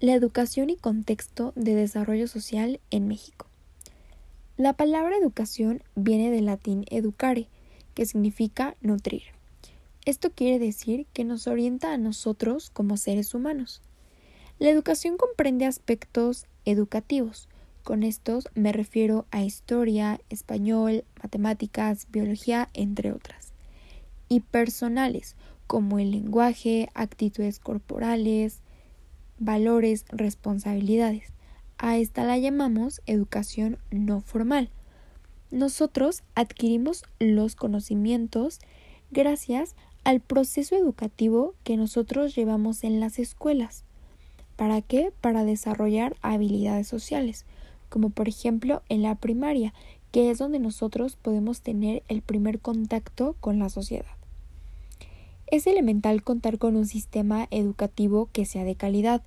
La educación y contexto de desarrollo social en México. La palabra educación viene del latín educare, que significa nutrir. Esto quiere decir que nos orienta a nosotros como seres humanos. La educación comprende aspectos educativos. Con estos me refiero a historia, español, matemáticas, biología, entre otras. Y personales, como el lenguaje, actitudes corporales, valores, responsabilidades. A esta la llamamos educación no formal. Nosotros adquirimos los conocimientos gracias al proceso educativo que nosotros llevamos en las escuelas. ¿Para qué? Para desarrollar habilidades sociales, como por ejemplo en la primaria, que es donde nosotros podemos tener el primer contacto con la sociedad. Es elemental contar con un sistema educativo que sea de calidad,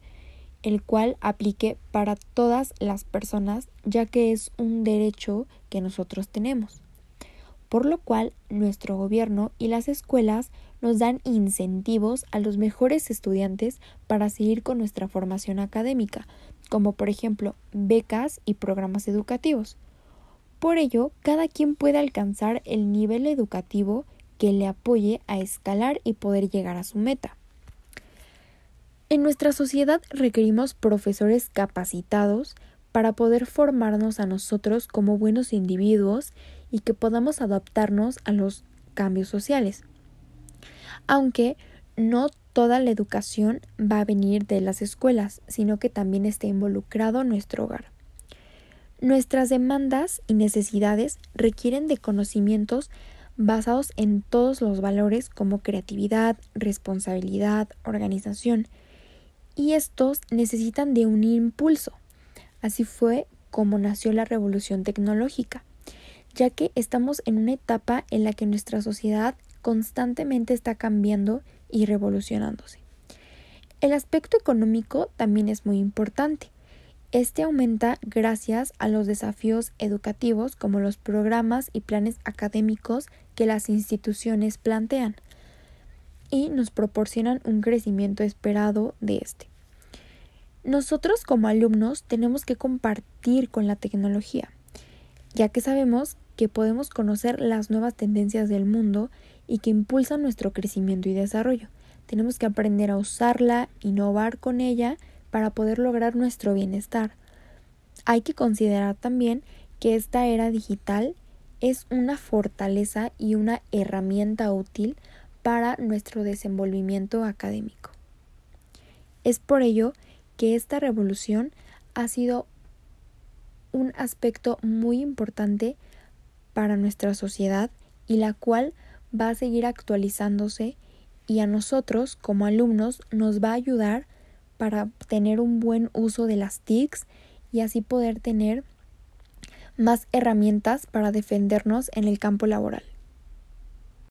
el cual aplique para todas las personas, ya que es un derecho que nosotros tenemos. Por lo cual, nuestro gobierno y las escuelas nos dan incentivos a los mejores estudiantes para seguir con nuestra formación académica, como por ejemplo becas y programas educativos. Por ello, cada quien puede alcanzar el nivel educativo que le apoye a escalar y poder llegar a su meta. En nuestra sociedad requerimos profesores capacitados para poder formarnos a nosotros como buenos individuos y que podamos adaptarnos a los cambios sociales. Aunque no toda la educación va a venir de las escuelas, sino que también está involucrado nuestro hogar. Nuestras demandas y necesidades requieren de conocimientos basados en todos los valores como creatividad, responsabilidad, organización, y estos necesitan de un impulso. Así fue como nació la revolución tecnológica, ya que estamos en una etapa en la que nuestra sociedad constantemente está cambiando y revolucionándose. El aspecto económico también es muy importante. Este aumenta gracias a los desafíos educativos como los programas y planes académicos que las instituciones plantean y nos proporcionan un crecimiento esperado de este. Nosotros como alumnos tenemos que compartir con la tecnología, ya que sabemos que podemos conocer las nuevas tendencias del mundo y que impulsan nuestro crecimiento y desarrollo. Tenemos que aprender a usarla, innovar con ella para poder lograr nuestro bienestar. Hay que considerar también que esta era digital es una fortaleza y una herramienta útil para nuestro desenvolvimiento académico. Es por ello que esta revolución ha sido un aspecto muy importante para nuestra sociedad y la cual va a seguir actualizándose y a nosotros como alumnos nos va a ayudar para tener un buen uso de las TICs y así poder tener más herramientas para defendernos en el campo laboral.